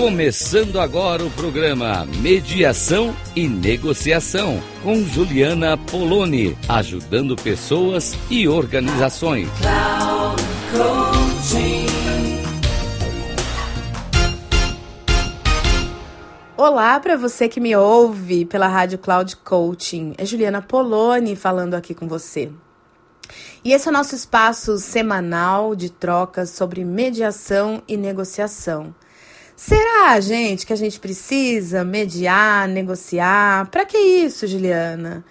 Começando agora o programa Mediação e Negociação com Juliana Poloni, ajudando pessoas e organizações. Olá para você que me ouve pela Rádio Cloud Coaching. É Juliana Poloni falando aqui com você. E esse é o nosso espaço semanal de trocas sobre mediação e negociação. Será, gente, que a gente precisa mediar, negociar? Para que isso, Juliana?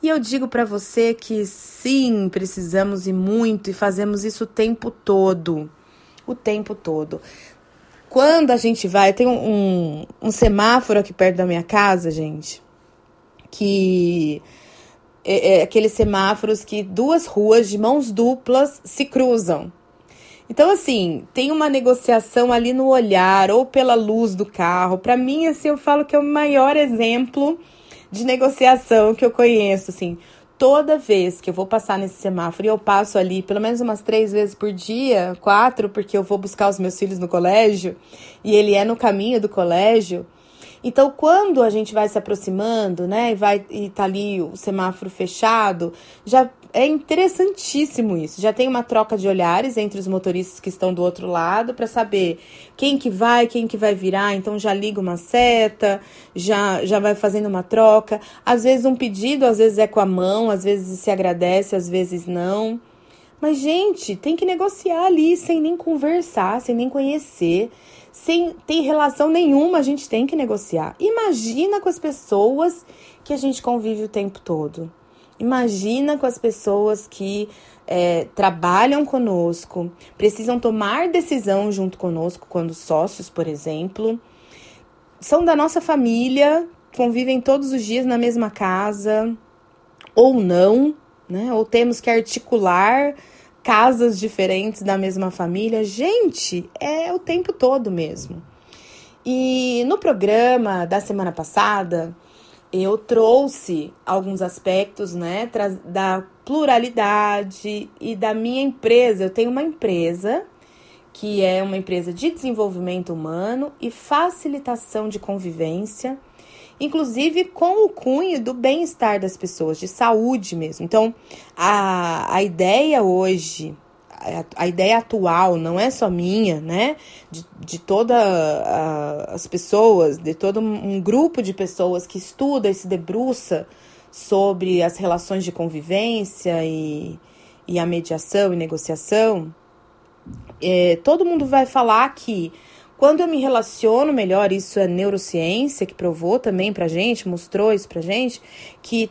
E eu digo para você que sim, precisamos e muito, e fazemos isso o tempo todo. O tempo todo. Quando a gente vai, tem um, um, semáforo aqui perto da minha casa, gente, que é, é aqueles semáforos que duas ruas de mãos duplas se cruzam. Então, assim, tem uma negociação ali no olhar ou pela luz do carro. Para mim, assim, eu falo que é o maior exemplo de negociação que eu conheço, assim. Toda vez que eu vou passar nesse semáforo e eu passo ali pelo menos umas três vezes por dia, quatro, porque eu vou buscar os meus filhos no colégio e ele é no caminho do colégio. Então, quando a gente vai se aproximando, né, e vai e tá ali o semáforo fechado, já é interessantíssimo isso. Já tem uma troca de olhares entre os motoristas que estão do outro lado para saber quem que vai, quem que vai virar. Então já liga uma seta, já já vai fazendo uma troca. Às vezes um pedido, às vezes é com a mão, às vezes se agradece, às vezes não. Mas gente, tem que negociar ali sem nem conversar, sem nem conhecer, sem ter relação nenhuma, a gente tem que negociar. Imagina com as pessoas que a gente convive o tempo todo. Imagina com as pessoas que é, trabalham conosco, precisam tomar decisão junto conosco, quando sócios, por exemplo, são da nossa família, convivem todos os dias na mesma casa, ou não, né? Ou temos que articular casas diferentes da mesma família. Gente, é o tempo todo mesmo. E no programa da semana passada, eu trouxe alguns aspectos, né, da pluralidade e da minha empresa. Eu tenho uma empresa que é uma empresa de desenvolvimento humano e facilitação de convivência, inclusive com o cunho do bem-estar das pessoas, de saúde mesmo. Então, a, a ideia hoje a, ideia atual não é só minha, né? De, de todas as pessoas, de todo um grupo de pessoas que estuda e se debruça sobre as relações de convivência e, e a mediação e negociação, é, todo mundo vai falar que quando eu me relaciono melhor, isso é neurociência que provou também pra gente, mostrou isso pra gente, que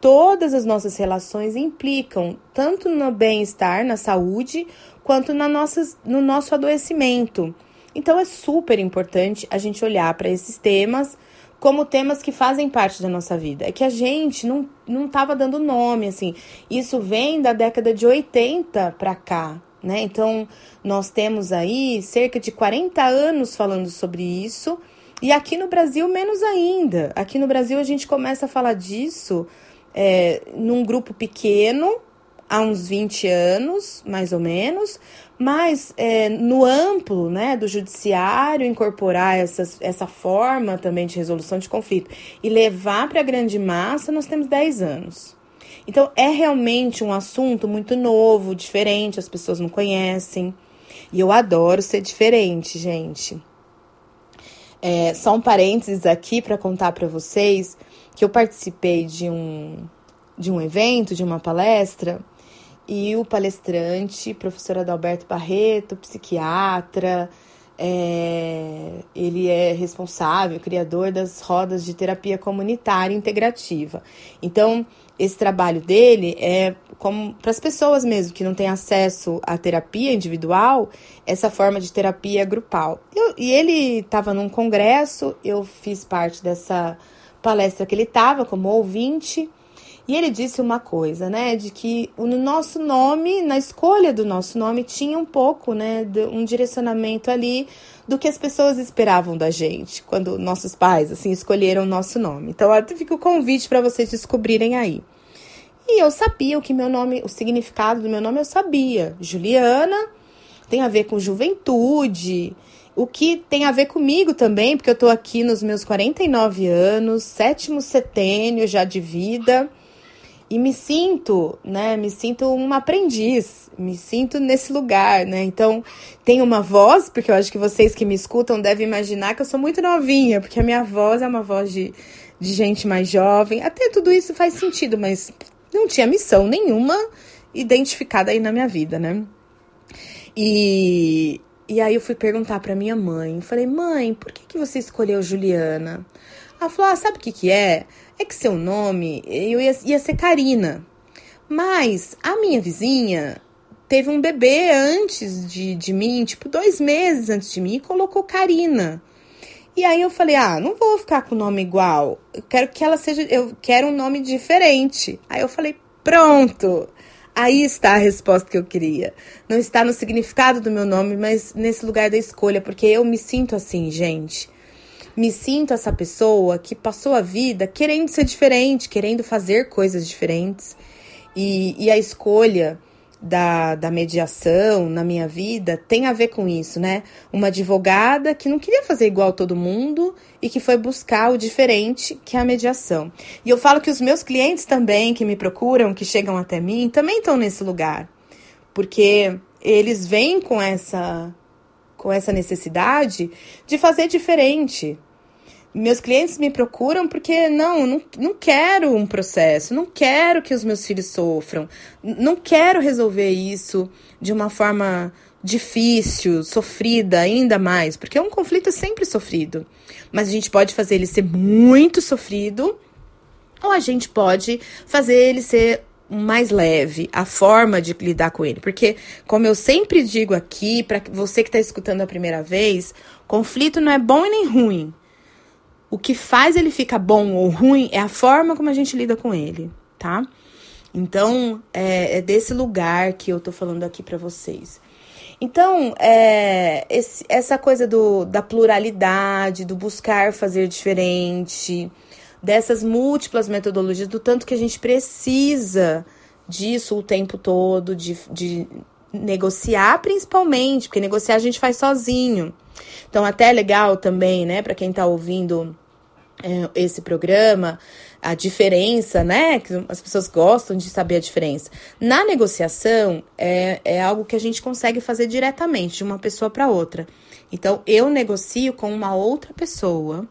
todas as nossas relações implicam tanto no bem-estar, na saúde, quanto na nossas, no nosso adoecimento. Então é super importante a gente olhar para esses temas como temas que fazem parte da nossa vida. É que a gente não não estava dando nome assim. Isso vem da década de 80 para cá, né? Então nós temos aí cerca de 40 anos falando sobre isso. E aqui no Brasil, menos ainda. Aqui no Brasil, a gente começa a falar disso é, num grupo pequeno, há uns 20 anos, mais ou menos, mas é, no amplo né, do judiciário incorporar essas, essa forma também de resolução de conflito e levar para a grande massa, nós temos 10 anos. Então é realmente um assunto muito novo, diferente, as pessoas não conhecem. E eu adoro ser diferente, gente. É, só um parênteses aqui para contar para vocês que eu participei de um, de um evento, de uma palestra, e o palestrante, professor Adalberto Barreto, psiquiatra, é, ele é responsável, criador das rodas de terapia comunitária integrativa. Então, esse trabalho dele é como para as pessoas mesmo que não têm acesso à terapia individual, essa forma de terapia grupal. Eu, e ele estava num congresso, eu fiz parte dessa palestra que ele estava como ouvinte. E ele disse uma coisa, né, de que no nosso nome, na escolha do nosso nome, tinha um pouco, né, de um direcionamento ali do que as pessoas esperavam da gente, quando nossos pais, assim, escolheram o nosso nome. Então, fica o convite para vocês descobrirem aí. E eu sabia o que meu nome, o significado do meu nome, eu sabia. Juliana tem a ver com juventude, o que tem a ver comigo também, porque eu tô aqui nos meus 49 anos, sétimo setênio já de vida, e me sinto, né, me sinto uma aprendiz, me sinto nesse lugar, né? Então, tem uma voz, porque eu acho que vocês que me escutam devem imaginar que eu sou muito novinha, porque a minha voz é uma voz de, de gente mais jovem. Até tudo isso faz sentido, mas não tinha missão nenhuma identificada aí na minha vida, né? E, e aí eu fui perguntar para minha mãe, falei: "Mãe, por que que você escolheu Juliana?" Ela falou: "Ah, sabe o que que é? É que seu nome eu ia, ia ser Karina. Mas a minha vizinha teve um bebê antes de, de mim, tipo dois meses antes de mim, e colocou Karina. E aí eu falei, ah, não vou ficar com o nome igual. Eu quero que ela seja. Eu quero um nome diferente. Aí eu falei, pronto. Aí está a resposta que eu queria. Não está no significado do meu nome, mas nesse lugar da escolha, porque eu me sinto assim, gente. Me sinto essa pessoa que passou a vida querendo ser diferente, querendo fazer coisas diferentes. E, e a escolha da, da mediação na minha vida tem a ver com isso, né? Uma advogada que não queria fazer igual todo mundo e que foi buscar o diferente, que é a mediação. E eu falo que os meus clientes também, que me procuram, que chegam até mim, também estão nesse lugar. Porque eles vêm com essa com essa necessidade de fazer diferente, meus clientes me procuram porque não, não, não quero um processo, não quero que os meus filhos sofram, não quero resolver isso de uma forma difícil, sofrida ainda mais, porque é um conflito sempre sofrido. Mas a gente pode fazer ele ser muito sofrido, ou a gente pode fazer ele ser mais leve, a forma de lidar com ele. Porque, como eu sempre digo aqui, para você que está escutando a primeira vez, conflito não é bom e nem ruim. O que faz ele ficar bom ou ruim é a forma como a gente lida com ele, tá? Então, é, é desse lugar que eu tô falando aqui para vocês. Então, é, esse, essa coisa do, da pluralidade, do buscar fazer diferente, dessas múltiplas metodologias, do tanto que a gente precisa disso o tempo todo, de, de negociar principalmente, porque negociar a gente faz sozinho. Então, até é legal também, né, para quem está ouvindo é, esse programa, a diferença, né? Que as pessoas gostam de saber a diferença. Na negociação, é, é algo que a gente consegue fazer diretamente, de uma pessoa para outra. Então, eu negocio com uma outra pessoa,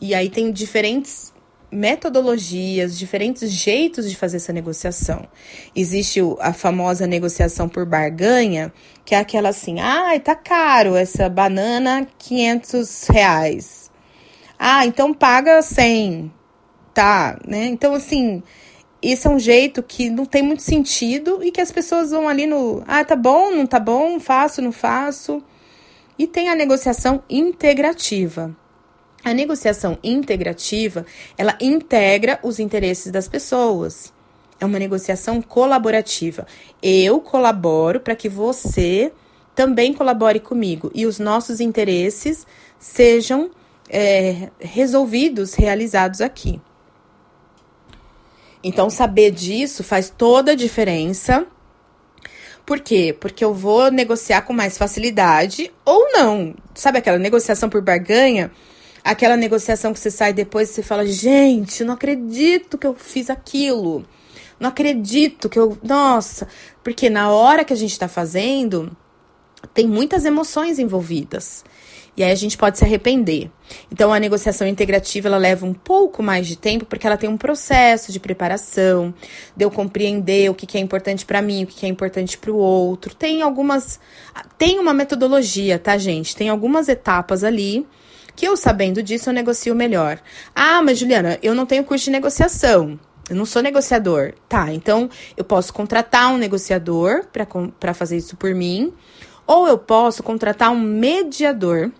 e aí tem diferentes metodologias, diferentes jeitos de fazer essa negociação. Existe a famosa negociação por barganha, que é aquela assim, ah, tá caro essa banana, 500 reais. Ah, então paga 100, tá, né? Então, assim, esse é um jeito que não tem muito sentido e que as pessoas vão ali no, ah, tá bom, não tá bom, faço, não faço. E tem a negociação integrativa. A negociação integrativa, ela integra os interesses das pessoas. É uma negociação colaborativa. Eu colaboro para que você também colabore comigo e os nossos interesses sejam é, resolvidos, realizados aqui. Então, saber disso faz toda a diferença. Por quê? Porque eu vou negociar com mais facilidade ou não. Sabe aquela negociação por barganha? Aquela negociação que você sai depois e você fala: gente, não acredito que eu fiz aquilo. Não acredito que eu. Nossa! Porque na hora que a gente tá fazendo, tem muitas emoções envolvidas. E aí a gente pode se arrepender. Então a negociação integrativa ela leva um pouco mais de tempo porque ela tem um processo de preparação, de eu compreender o que, que é importante para mim, o que, que é importante para o outro. Tem algumas tem uma metodologia, tá, gente? Tem algumas etapas ali que eu sabendo disso eu negocio melhor. Ah, mas Juliana, eu não tenho curso de negociação. Eu não sou negociador. Tá, então eu posso contratar um negociador para fazer isso por mim, ou eu posso contratar um mediador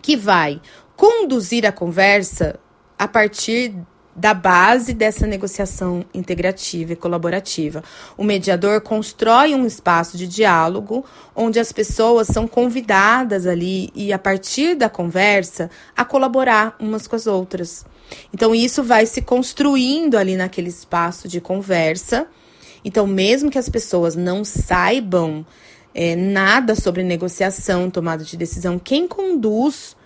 que vai conduzir a conversa a partir da base dessa negociação integrativa e colaborativa. O mediador constrói um espaço de diálogo onde as pessoas são convidadas ali e a partir da conversa a colaborar umas com as outras. Então isso vai se construindo ali naquele espaço de conversa. Então mesmo que as pessoas não saibam é, nada sobre negociação, tomada de decisão. Quem conduz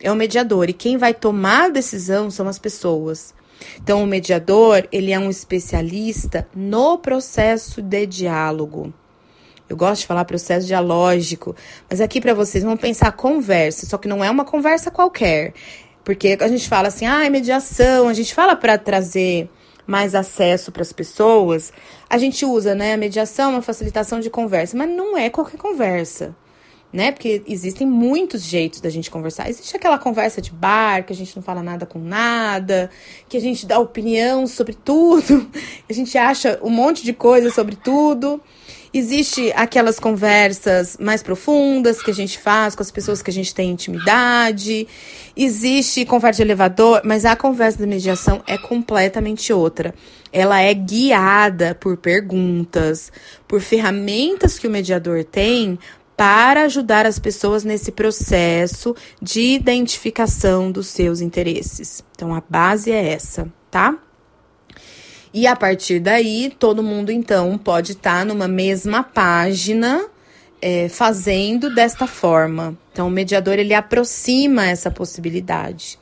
é o mediador e quem vai tomar a decisão são as pessoas. Então, o mediador, ele é um especialista no processo de diálogo. Eu gosto de falar processo dialógico, mas aqui para vocês vão pensar conversa, só que não é uma conversa qualquer. Porque a gente fala assim, ah, é mediação, a gente fala para trazer mais acesso para as pessoas, a gente usa, né, a mediação, uma facilitação de conversa, mas não é qualquer conversa né? Porque existem muitos jeitos da gente conversar. Existe aquela conversa de bar, que a gente não fala nada com nada, que a gente dá opinião sobre tudo, a gente acha um monte de coisa sobre tudo. Existe aquelas conversas mais profundas que a gente faz com as pessoas que a gente tem intimidade. Existe conversa de elevador, mas a conversa da mediação é completamente outra. Ela é guiada por perguntas, por ferramentas que o mediador tem para ajudar as pessoas nesse processo de identificação dos seus interesses. Então a base é essa, tá? E a partir daí, todo mundo então pode estar tá numa mesma página é, fazendo desta forma. Então o mediador ele aproxima essa possibilidade.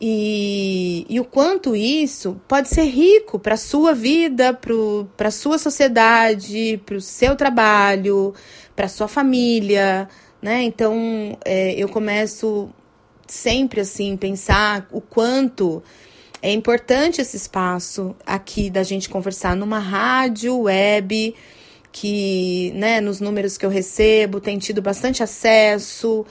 E, e, o quanto isso pode ser rico para a sua vida, para a sua sociedade, para o seu trabalho, para sua família, né? Então é, eu começo sempre assim pensar o quanto é importante esse espaço aqui da gente conversar numa rádio web que, né, nos números que eu recebo, tem tido bastante acesso.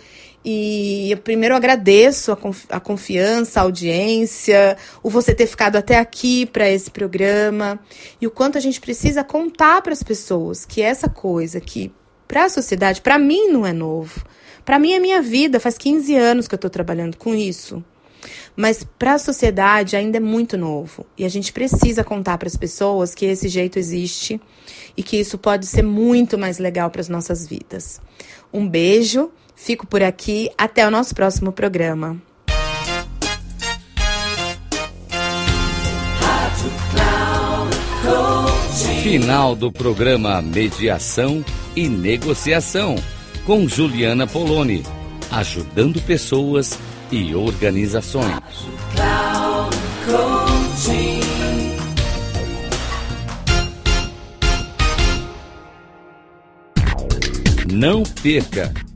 E eu primeiro agradeço a, confi a confiança, a audiência, o você ter ficado até aqui para esse programa e o quanto a gente precisa contar para as pessoas que essa coisa que para a sociedade, para mim não é novo. Para mim é minha vida, faz 15 anos que eu estou trabalhando com isso. Mas para a sociedade ainda é muito novo. E a gente precisa contar para as pessoas que esse jeito existe e que isso pode ser muito mais legal para as nossas vidas. Um beijo, fico por aqui, até o nosso próximo programa. Final do programa Mediação e Negociação com Juliana Poloni, ajudando pessoas e organizações. Não perca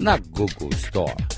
na Google Store.